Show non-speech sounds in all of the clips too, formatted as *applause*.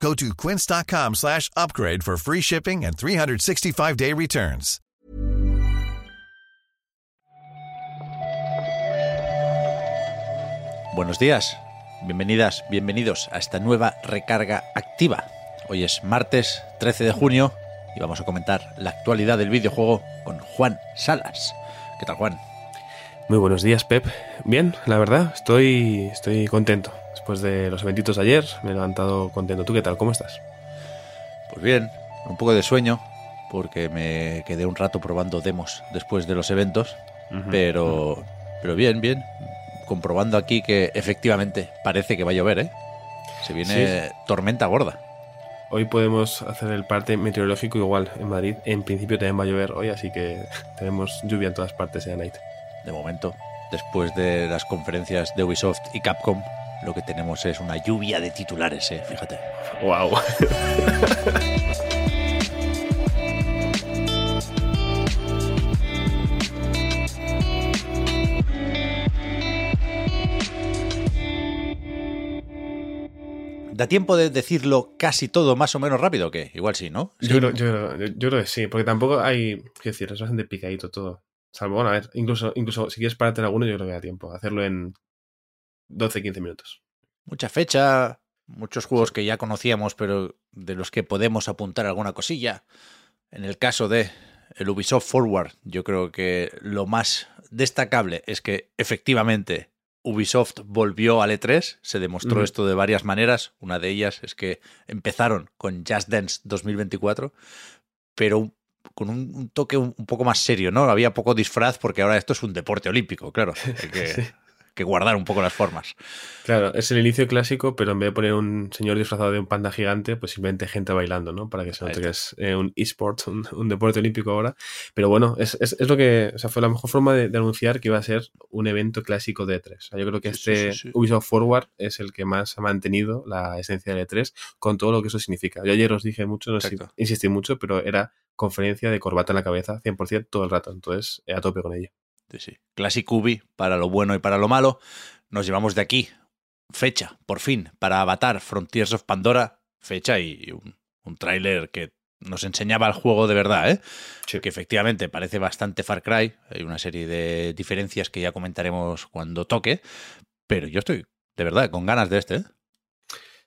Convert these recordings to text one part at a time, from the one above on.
Go to quince.com slash upgrade for free shipping and 365-day returns. Buenos días, bienvenidas, bienvenidos a esta nueva recarga activa. Hoy es martes 13 de junio y vamos a comentar la actualidad del videojuego con Juan Salas. ¿Qué tal, Juan? Muy buenos días, Pep. Bien, la verdad, estoy, estoy contento. Después de los eventitos de ayer, me he levantado contento. ¿Tú qué tal? ¿Cómo estás? Pues bien, un poco de sueño, porque me quedé un rato probando demos después de los eventos, pero, pero bien, bien. Comprobando aquí que efectivamente parece que va a llover, ¿eh? Se viene tormenta gorda. Hoy podemos hacer el parte meteorológico igual en Madrid. En principio también va a llover hoy, así que *laughs* tenemos lluvia en todas partes de Night. De momento, después de las conferencias de Ubisoft y Capcom, lo que tenemos es una lluvia de titulares, ¿eh? Fíjate. ¡Wow! ¿Da tiempo de decirlo casi todo más o menos rápido? que Igual sí, ¿no? Sí. Yo, creo, yo, yo, yo creo que sí, porque tampoco hay. Quiero decir, es bastante picadito todo. Salvo, bueno, a ver, incluso, incluso si quieres pararte en alguno, yo creo que da tiempo. Hacerlo en 12-15 minutos. Mucha fecha, muchos juegos que ya conocíamos, pero de los que podemos apuntar alguna cosilla. En el caso de el Ubisoft Forward, yo creo que lo más destacable es que efectivamente Ubisoft volvió al E3, se demostró esto de varias maneras. Una de ellas es que empezaron con Just Dance 2024, pero con un, un toque un, un poco más serio, ¿no? Había poco disfraz porque ahora esto es un deporte olímpico, claro. *laughs* Que, Sí. Que guardar un poco las formas. Claro, es el inicio clásico, pero en vez de poner un señor disfrazado de un panda gigante, pues simplemente gente bailando, ¿no? Para que se note que es eh, un eSport, un, un deporte olímpico ahora. Pero bueno, es, es, es lo que. O sea, fue la mejor forma de, de anunciar que iba a ser un evento clásico de E3. O sea, yo creo que Sí, este sí, sí. Ubisoft Forward es el que más ha mantenido la esencia del E3 con todo lo que eso significa. Yo ayer os dije mucho, no sé insistí mucho, pero era conferencia de corbata en la cabeza, 100% todo el rato. Entonces, eh, a tope con ello. Sí, sí. Classic Ubi para lo bueno y para lo malo. Nos llevamos de aquí fecha, por fin, para Avatar Frontiers of Pandora. Fecha y un, un tráiler que nos enseñaba el juego de verdad, ¿eh? Sí. Que efectivamente parece bastante Far Cry. Hay una serie de diferencias que ya comentaremos cuando toque. Pero yo estoy, de verdad, con ganas de este, ¿eh?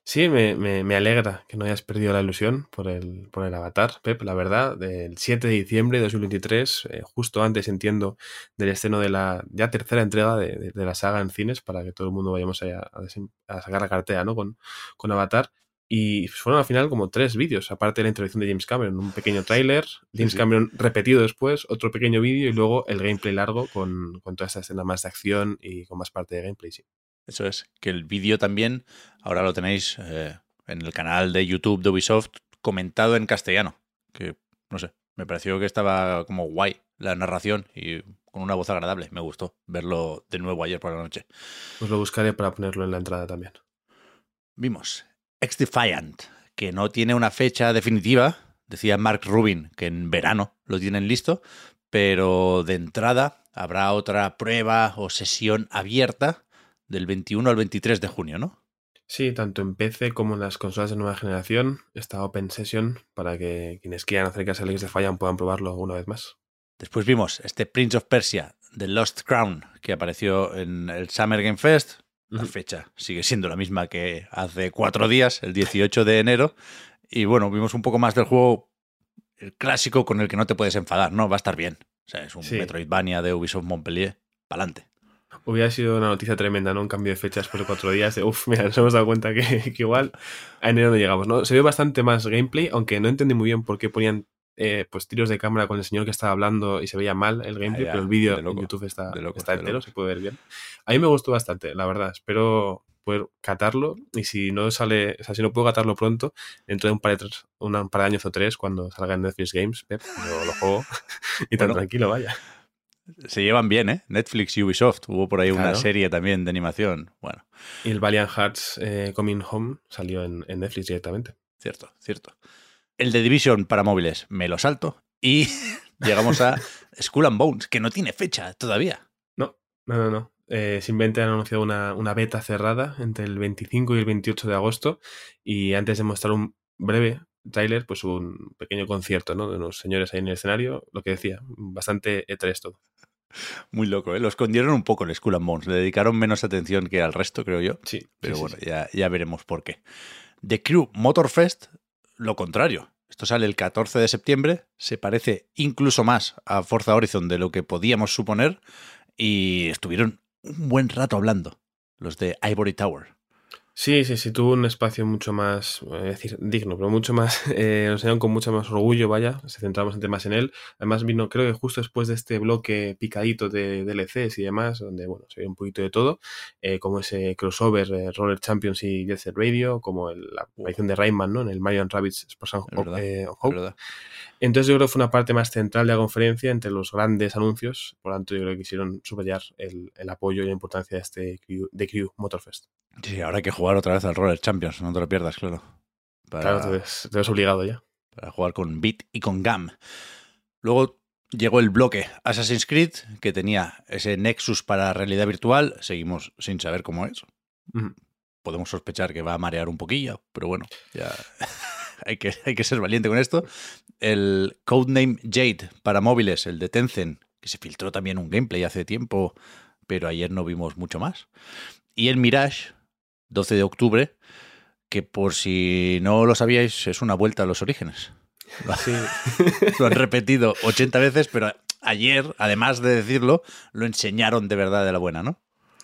Sí, me, me, me alegra que no hayas perdido la ilusión por el, por el avatar, Pep. La verdad, del 7 de diciembre de 2023, eh, justo antes, entiendo, del estreno de la ya tercera entrega de, de- de la saga en cines, para que todo el mundo vayamos allá a, a sacar la cartera ¿no? con, con Avatar. Y fueron al final como tres vídeos, aparte de la introducción de James Cameron, un pequeño tráiler, James sí. Cameron repetido después, otro pequeño vídeo y luego el gameplay largo con, con toda esta escena más de acción y con más parte de gameplay, sí. Eso es, que el vídeo también, ahora lo tenéis eh, en el canal de YouTube de Ubisoft comentado en castellano, que no sé, me pareció que estaba como guay la narración y con una voz agradable, me gustó verlo de nuevo ayer por la noche. Pues lo buscaré para ponerlo en la entrada también. Vimos X-Defiant, que no tiene una fecha definitiva, decía Mark Rubin que en verano lo tienen listo, pero de entrada habrá otra prueba o sesión abierta del 21 al 23 de junio, ¿no? Sí, tanto en PC como en las consolas de nueva generación está Open Session para que quienes quieran acercarse al X de Fallan puedan probarlo una vez más. Después vimos este Prince of Persia, The Lost Crown, que apareció en el Summer Game Fest. La fecha sigue siendo la misma que hace cuatro días, el 18 de enero. Y bueno, vimos un poco más del juego, el clásico con el que no te puedes enfadar, ¿no? Va a estar bien. O sea, es un Sí. Metroidvania de Ubisoft Montpellier. Pa'lante. Hubiera sido una noticia tremenda, ¿no? Un cambio de fecha después de cuatro días. De, uf, mira, nos hemos dado cuenta que, *laughs* que igual a enero no llegamos, ¿no? Se vio bastante más gameplay, aunque no entendí muy bien por qué ponían eh, pues tiros de cámara con el señor que estaba hablando y se veía mal el gameplay, Ah, ya, pero el vídeo de en YouTube está, está entero, se puede ver bien. A mí me gustó bastante, la verdad. Espero, poder catarlo y si no sale, o sea, si no puedo catarlo pronto, dentro de un par de, un par de años o tres, cuando salga en Netflix Games, Pep, yo lo juego *laughs* y tan tranquilo vaya. Se llevan bien, ¿eh? Netflix y Ubisoft. Hubo por ahí una serie también de animación. Bueno. Y el Valiant Hearts eh, Coming Home salió en, Netflix directamente. Cierto, cierto. El de Division para móviles me lo salto. Y *laughs* llegamos a *laughs* Skull and Bones, que no tiene fecha todavía. No, no, no, no. Eh, simplemente han anunciado una, una, beta cerrada entre el 25 y el 28 de agosto. Y antes de mostrar un breve trailer, pues un pequeño concierto, ¿no? De unos señores ahí en el escenario, lo que decía, bastante E3 todo. Muy loco, ¿eh? Lo escondieron un poco el Skull and Bones. Le dedicaron menos atención que al resto, creo yo. Sí. Pero bueno, Ya, ya veremos por qué. The Crew Motorfest, lo contrario. Esto sale el 14 de septiembre. Se parece incluso más a Forza Horizon de lo que podíamos suponer. Y estuvieron un buen rato hablando, los de Ivory Tower. Sí, sí, sí, tuvo un espacio mucho más, voy decir, digno, pero mucho más, *laughs* eh, nos enseñaron con mucho más orgullo, vaya, se centramos bastante más en él. Además vino, creo que justo después de este bloque picadito de DLCs y demás, donde, bueno, se ve un poquito de todo, eh, como ese crossover eh, Roller Champions y Jet Set Radio, como la aparición de Rayman, ¿no? En el Mario Rabbits Sports Hope. Entonces yo creo que fue una parte más central de la conferencia entre los grandes anuncios, por lo tanto yo creo que quisieron subrayar el, apoyo y la importancia de este de Crew Motorfest. Sí, ahora hay que jugar otra vez al Roller Champions, no te lo pierdas, claro. Claro, te ves, obligado ya. Para jugar con Bit y con GAM. Luego llegó el bloque Assassin's Creed, que tenía ese Nexus para realidad virtual. Seguimos sin saber cómo es. Podemos sospechar que va a marear un poquillo, pero bueno, ya *laughs* hay, que, hay que ser valiente con esto. El Codename Jade para móviles, el de Tencent, que se filtró también un gameplay hace tiempo, pero ayer no vimos mucho más. Y el Mirage, 12 de octubre, que por si no lo sabíais, es una vuelta a los orígenes. lo *laughs* han repetido 80 veces, pero ayer, además de decirlo, lo enseñaron de verdad de la buena, ¿no?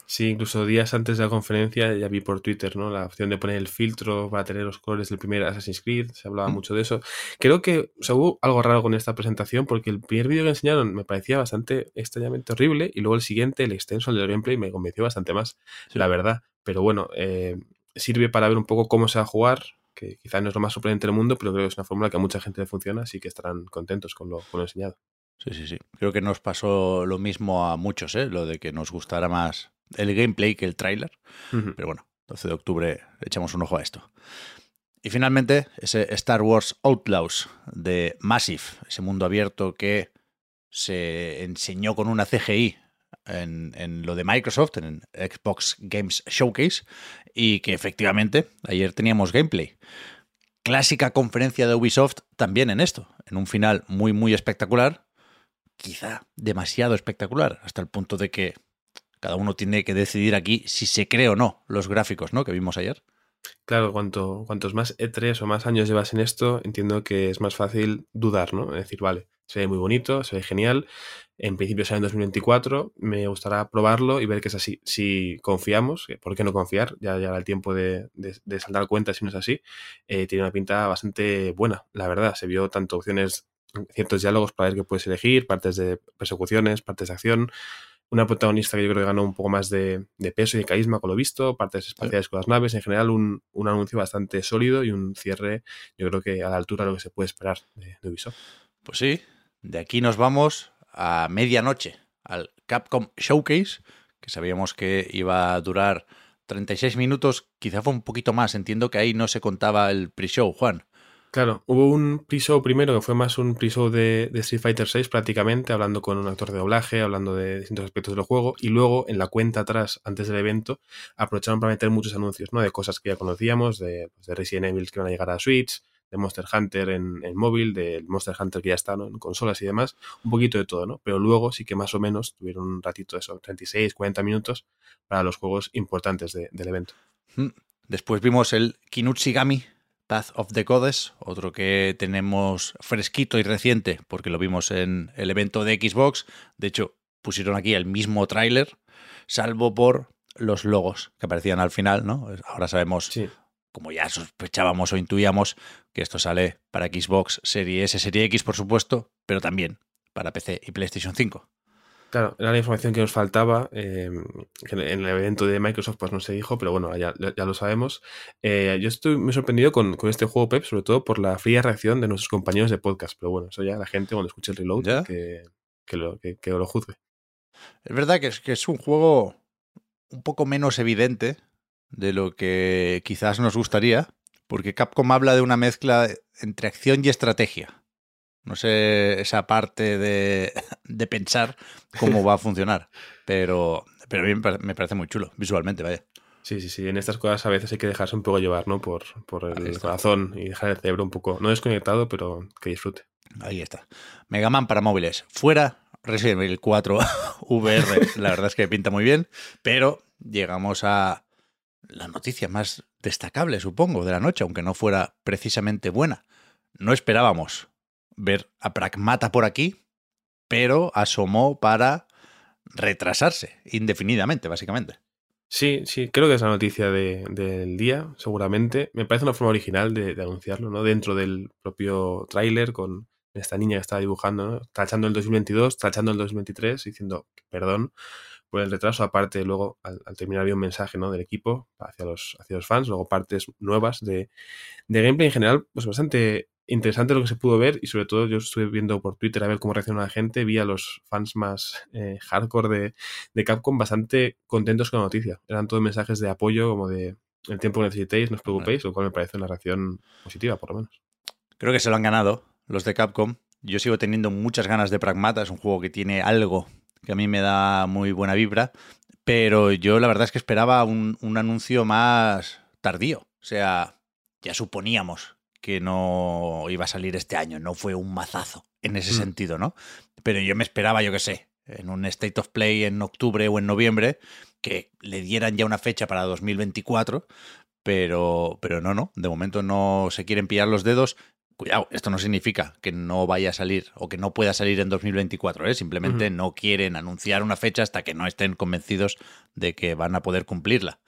Sí, incluso días antes de la conferencia ya vi por Twitter, ¿no? La opción de poner el filtro para tener los colores del primer Assassin's Creed, se hablaba mm. mucho de eso. Creo que hubo algo raro con esta presentación porque el primer vídeo que enseñaron me parecía bastante extrañamente horrible y luego el siguiente, el extenso, el de gameplay, me convenció bastante más, la verdad. Pero bueno, eh, sirve para ver un poco cómo se va a jugar, que quizás no es lo más sorprendente del mundo, pero creo que es una fórmula que a mucha gente le funciona, así que estarán contentos con lo, con lo enseñado. Sí, sí, sí. Creo que nos pasó lo mismo a muchos, ¿eh? Lo de que nos gustara más el gameplay que el tráiler. Pero bueno, 12 de octubre echamos un ojo a esto. Y finalmente, ese Star Wars Outlaws de Massive, ese mundo abierto que se enseñó con una CGI en, en, lo de Microsoft, en Xbox Games Showcase, y que efectivamente ayer teníamos gameplay. Clásica conferencia de Ubisoft también en esto, en un final muy, muy espectacular, quizá demasiado espectacular, hasta el punto de que cada uno tiene que decidir aquí si se cree o no los gráficos, ¿no? Que vimos ayer. Claro, cuanto, cuantos más E3 o más años llevas en esto, entiendo que es más fácil dudar, ¿no? Es decir, vale, se ve muy bonito, se ve genial. En principio sale en 2024. Me gustará probarlo y ver que es así. Si confiamos, ¿por qué no confiar? Ya llegará el tiempo de, de, saltar cuenta si no es así. Eh, tiene una pinta bastante buena, la verdad. Se vio tanto opciones, ciertos diálogos para ver qué puedes elegir, partes de persecuciones, partes de acción una protagonista que yo creo que ganó un poco más de, peso y de carisma con lo visto, partes espaciales con las naves, en general un, anuncio bastante sólido y un cierre yo creo que a la altura de lo que se puede esperar de, Ubisoft. Pues sí, de aquí nos vamos a medianoche al Capcom Showcase, que sabíamos que iba a durar 36 minutos, quizá fue un poquito más, entiendo que ahí no se contaba el pre-show, Juan. Claro, hubo un pre-show primero que fue más un pre-show de, Street Fighter VI prácticamente, hablando con un actor de doblaje, hablando de distintos aspectos del juego, y luego en la cuenta atrás, antes del evento, aprovecharon para meter muchos anuncios, ¿no? De cosas que ya conocíamos, de, pues, de Resident Evil que van a llegar a Switch, de Monster Hunter en, móvil, del Monster Hunter que ya está en consolas y demás, un poquito de todo, ¿no? Pero luego sí que más o menos tuvieron un ratito de eso, 36, 40 minutos para los juegos importantes del evento. Hmm. Después vimos el Kinutsigami Path of the Goddess, otro que tenemos fresquito y reciente, porque lo vimos en el evento de Xbox. De hecho, pusieron aquí el mismo tráiler, salvo por los logos que aparecían al final, ¿no? Ahora sabemos, como ya sospechábamos o intuíamos, que esto sale para Xbox Serie S, Serie X, por supuesto, pero también para PC y PlayStation 5. Claro, era la información que nos faltaba. Eh, en el evento de Microsoft pues no se dijo, pero bueno, ya, ya lo sabemos. Eh, yo estoy muy sorprendido con, con, este juego, Pep, sobre todo por la fría reacción de nuestros compañeros de podcast. Pero bueno, eso ya la gente cuando escuche el reload que, que, lo, que, que, lo juzgue. Es verdad que es, que es un juego un poco menos evidente de lo que quizás nos gustaría, porque Capcom habla de una mezcla entre acción y estrategia. No sé esa parte de, de pensar cómo va a funcionar, pero, pero a mí me parece muy chulo, visualmente, vaya. Sí, sí, sí. En estas cosas a veces hay que dejarse un poco llevar, ¿no? Por, por el corazón y dejar el cerebro un poco, no desconectado, pero que disfrute. Ahí está. Mega Man para móviles. Fuera Resident Evil 4 *laughs* VR. La verdad es que pinta muy bien, pero llegamos a la noticia más destacable, supongo, de la noche, aunque no fuera precisamente buena. No esperábamos ver a Pragmata por aquí, pero asomó para retrasarse indefinidamente, básicamente. Sí, sí, creo que es la noticia de, del día, seguramente. Me parece una forma original de, anunciarlo, ¿no? Dentro del propio tráiler, con esta niña que está dibujando, ¿no? tachando el 2022, tachando el 2023, diciendo perdón por el retraso. Aparte, luego, al, al, terminar, había un mensaje ¿no? del equipo hacia los, hacia los fans, luego partes nuevas de, de gameplay en general, pues bastante interesante lo que se pudo ver y sobre todo yo estuve viendo por Twitter a ver cómo reacciona la gente, vi a los fans más eh, hardcore de, de, Capcom bastante contentos con la noticia. Eran todos mensajes de apoyo como de el tiempo que necesitéis, no os preocupéis, lo cual me parece una reacción positiva por lo menos. Creo que se lo han ganado los de Capcom. Yo sigo teniendo muchas ganas de Pragmata, es un juego que tiene algo que a mí me da muy buena vibra, pero yo la verdad es que esperaba un, un anuncio más tardío. O sea, ya suponíamos que no iba a salir este año, no fue un mazazo en ese mm. sentido, ¿no? Pero yo me esperaba, yo qué sé, en un State of Play en octubre o en noviembre, que le dieran ya una fecha para 2024, pero, pero no, no, de momento no se quieren pillar los dedos. Cuidado, esto no significa que no vaya a salir o que no pueda salir en 2024, ¿eh? simplemente uh -huh. no quieren anunciar una fecha hasta que no estén convencidos de que van a poder cumplirla.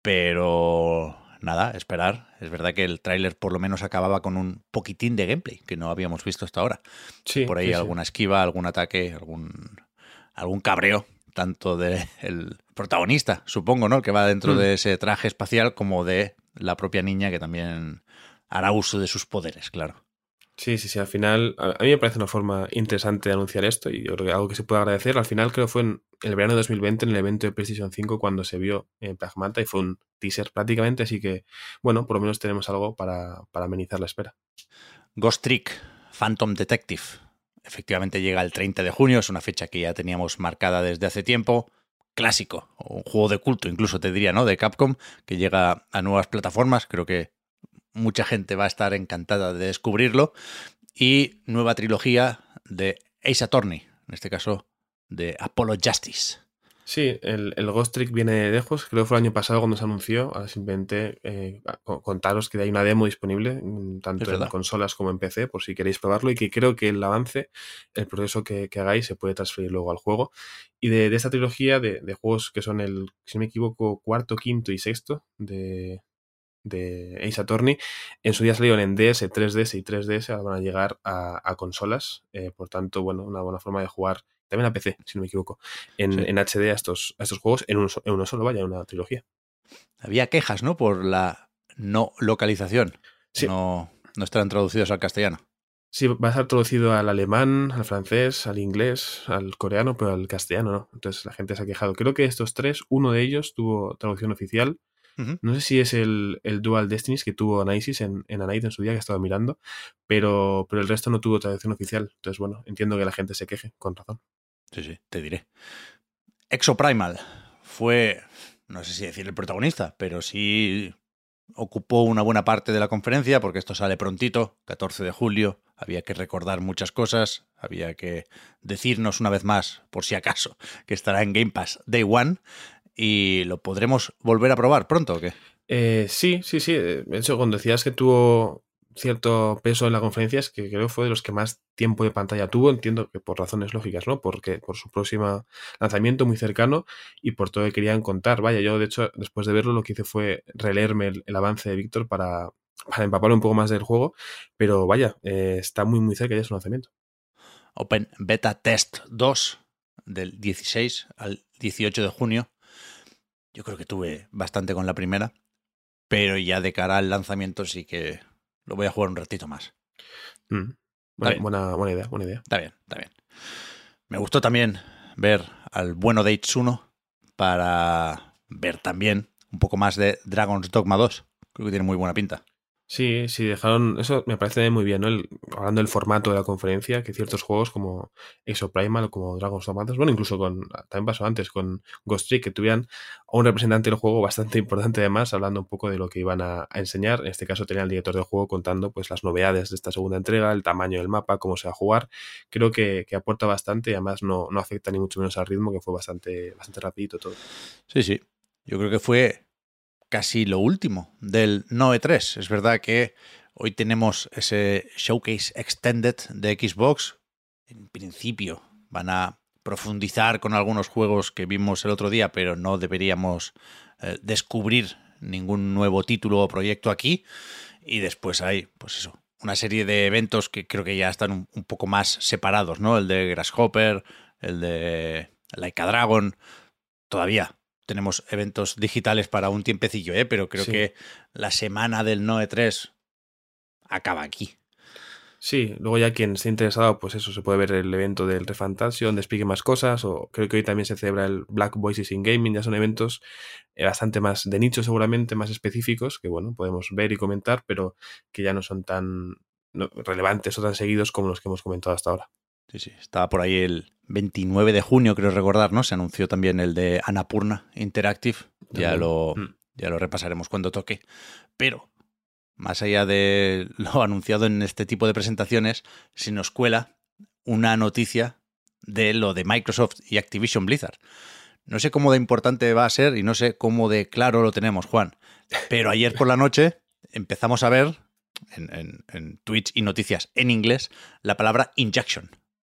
Pero nada, esperar. Es verdad que el tráiler por lo menos acababa con un poquitín de gameplay que no habíamos visto hasta ahora. Sí, por ahí sí, alguna esquiva, algún ataque, algún, algún cabreo, tanto del de protagonista, supongo, ¿no? El que va dentro mm. de ese traje espacial, como de la propia niña que también hará uso de sus poderes, claro. Sí, sí, sí. Al final, a mí me parece una forma interesante de anunciar esto y algo que se puede agradecer. Al final, creo que fue en el verano de 2020, en el evento de PlayStation 5, cuando se vio en Pragmata y fue un teaser prácticamente. Así que, bueno, por lo menos tenemos algo para, para amenizar la espera. Ghost Trick, Phantom Detective. Efectivamente llega el 30 de junio, es una fecha que ya teníamos marcada desde hace tiempo. Clásico, un juego de culto, incluso te diría, ¿no? De Capcom, que llega a nuevas plataformas. Creo que mucha gente va a estar encantada de descubrirlo. Y nueva trilogía de Ace Attorney, en este caso de Apollo Justice. Sí, el, el, Ghost Trick viene de lejos, creo que fue el año pasado cuando se anunció, ahora simplemente eh, contaros que hay una demo disponible, tanto en consolas como en PC, por si queréis probarlo, y que creo que el avance, el proceso que, que hagáis se puede transferir luego al juego. Y de, de esta trilogía de, de, juegos que son el, si no me equivoco, cuarto, quinto y sexto de, de Ace Attorney. En su día salieron en DS, 3DS y 3DS, ahora van a llegar a, a consolas. Eh, por tanto, bueno, una buena forma de jugar, también a PC, si no me equivoco, en, sí. en HD a estos, a estos juegos en, un, en uno solo, vaya, una trilogía. Había quejas, ¿no? Por la no localización. Sí. No, no estarán traducidos al castellano. Sí, va a estar traducido al alemán, al francés, al inglés, al coreano, pero al castellano no. Entonces la gente se ha quejado. Creo que estos tres, uno de ellos tuvo traducción oficial, Uh -huh. No sé si es el, el, Dual Destinies que tuvo Anasis en, en Anite en su día, que estaba mirando, pero, pero el resto no tuvo traducción oficial. Entonces, bueno, entiendo que la gente se queje, con razón. Sí, sí, te diré. Exoprimal fue, no sé si decir el protagonista, pero sí ocupó una buena parte de la conferencia, porque esto sale prontito, 14 de julio, había que recordar muchas cosas, había que decirnos una vez más, por si acaso, que estará en Game Pass Day One, y lo podremos volver a probar pronto o qué? Eh, sí, sí, sí. De hecho, cuando decías que tuvo cierto peso en la conferencia, es que creo fue de los que más tiempo de pantalla tuvo, entiendo que por razones lógicas, ¿no? Porque por su próximo lanzamiento muy cercano y por todo lo que querían contar. Vaya, yo de hecho, después de verlo, lo que hice fue releerme el, el avance de Víctor para, para empaparme un poco más del juego, pero vaya, eh, está muy, muy cerca ya su lanzamiento. Open Beta Test 2 del 16 al 18 de junio. Yo creo que tuve bastante con la primera, pero ya de cara al lanzamiento sí que lo voy a jugar un ratito más. Mm. Buena, buena, idea, buena idea. Está bien, está bien. Me gustó también ver al bueno de 1 para ver también un poco más de Dragon's Dogma 2. Creo que tiene muy buena pinta. Sí, sí, dejaron. Eso me parece muy bien, ¿no? hablando del formato de la conferencia, que ciertos juegos como Exoprimal o como Dragon's Dogma 2, bueno, incluso con. También pasó antes con Ghost Trick, que tuvieran a un representante del juego bastante importante, además, hablando un poco de lo que iban a, enseñar. En este caso, tenía el director del juego contando pues las novedades de esta segunda entrega, el tamaño del mapa, cómo se va a jugar. Creo que, que aporta bastante y además no, no afecta ni mucho menos al ritmo, que fue bastante, bastante rapidito todo. Sí, sí. Yo creo que fue casi lo último del Noe 3. Es verdad que hoy tenemos ese Showcase Extended de Xbox. En principio van a profundizar con algunos juegos que vimos el otro día, pero no deberíamos eh, descubrir ningún nuevo título o proyecto aquí. Y después hay, pues eso, una serie de eventos que creo que ya están un, un poco más separados, ¿no? El de Grasshopper, el de Laika Dragon, todavía tenemos eventos digitales para un tiempecillo, ¿eh? pero creo que la semana del Noe 3 acaba aquí. Sí, luego ya quien esté interesado, pues eso, se puede ver el evento del Refantasio, donde explique más cosas, o creo que hoy también se celebra el Black Voices in Gaming, ya son eventos eh, bastante más de nicho seguramente, más específicos, que bueno, podemos ver y comentar, pero que ya no son tan relevantes o tan seguidos como los que hemos comentado hasta ahora. Sí, sí, estaba por ahí el 29 de junio, creo recordar, ¿no? Se anunció también el de Anapurna Interactive. Ya lo, mm. ya lo repasaremos cuando toque. Pero, más allá de *laughs* lo anunciado en este tipo de presentaciones, se nos cuela una noticia de lo de Microsoft y Activision Blizzard. No sé cómo de importante va a ser y no sé cómo de claro lo tenemos, Juan. Pero ayer por la noche empezamos a ver en, en, en Twitch y noticias en inglés la palabra injection.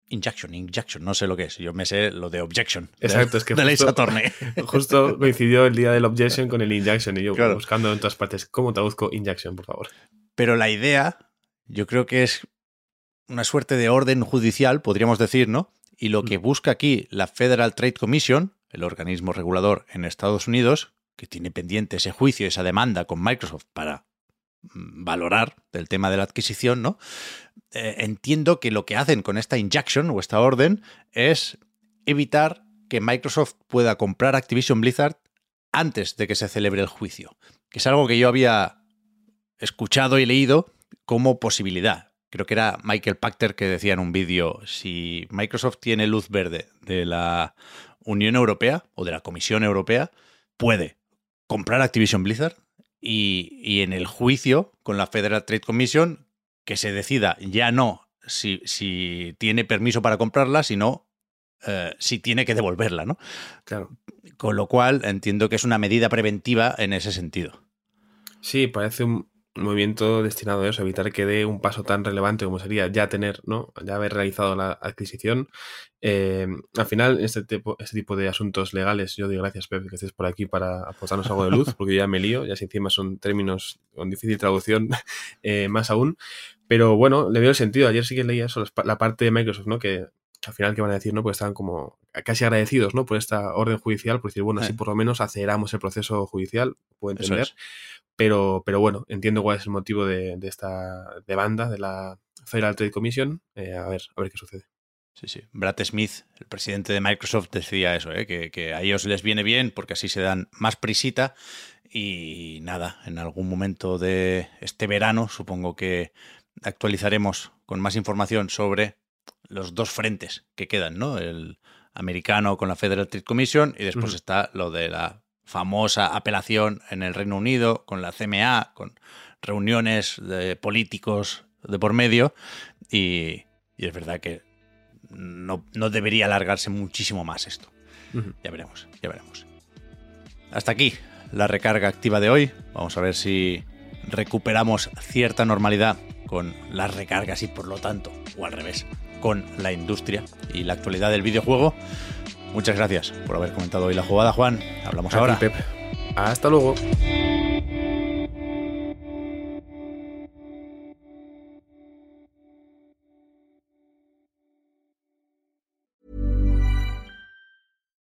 Injection, injection, no sé lo que es. Yo me sé lo de objection. Exacto, es que justo, *laughs* justo, coincidió el día del objection con el injection y yo buscando en todas partes cómo traduzco injection, por favor. Pero la idea, yo creo que es una suerte de orden judicial, podríamos decir, ¿no? Y lo que mm. busca aquí la Federal Trade Commission, el organismo regulador en Estados Unidos, que tiene pendiente ese juicio, esa demanda con Microsoft para mm, valorar el tema de la adquisición, ¿no? Eh, entiendo que lo que hacen con esta injection o esta orden es evitar que Microsoft pueda comprar Activision Blizzard antes de que se celebre el juicio, que es algo que yo había escuchado y leído como posibilidad. Creo que era Michael Pachter que decía en un vídeo, si Microsoft tiene luz verde de la Unión Europea o de la Comisión Europea, puede comprar Activision Blizzard y, y en el juicio con la Federal Trade Commission que se decida ya no si, si tiene permiso para comprarla, sino eh, si tiene que devolverla, ¿no? Claro. Con lo cual entiendo que es una medida preventiva en ese sentido. Sí, parece un, movimiento destinado a eso, evitar que dé un paso tan relevante como sería ya tener, ¿no? Ya haber realizado la adquisición. Eh, al final, este tipo, este tipo de asuntos legales, yo digo gracias, Pepe, que estés por aquí para aportarnos algo de luz, porque ya me lío, ya si encima son términos con difícil traducción, *laughs* eh, más aún. Pero bueno, le veo el sentido. Ayer sí que leía eso, la parte de Microsoft, ¿no? Que al final, ¿qué van a decir? ¿no? Pues estaban como casi agradecidos, ¿no? Por esta orden judicial, por decir, bueno, así por lo menos aceleramos el proceso judicial, puedo entender. Pero, pero bueno, entiendo cuál es el motivo de, esta demanda de la Federal Trade Commission. Eh, a ver, a ver qué sucede. Sí, sí. Brad Smith, el presidente de Microsoft, decía eso, ¿eh? que, que, a ellos les viene bien porque así se dan más prisita. Y nada, en algún momento de este verano supongo que actualizaremos con más información sobre los dos frentes que quedan, ¿no? El americano con la Federal Trade Commission y después está lo de la famosa apelación en el Reino Unido con la CMA, con reuniones de políticos de por medio y, es verdad que no, debería alargarse muchísimo más esto. Ya veremos, ya veremos. Hasta aquí la recarga activa de hoy. Vamos a ver si recuperamos cierta normalidad con las recargas y por lo tanto, o al revés, con la industria y la actualidad del videojuego. Muchas gracias por haber comentado hoy la jugada, Juan. Hablamos ahora. Pep. Hasta luego.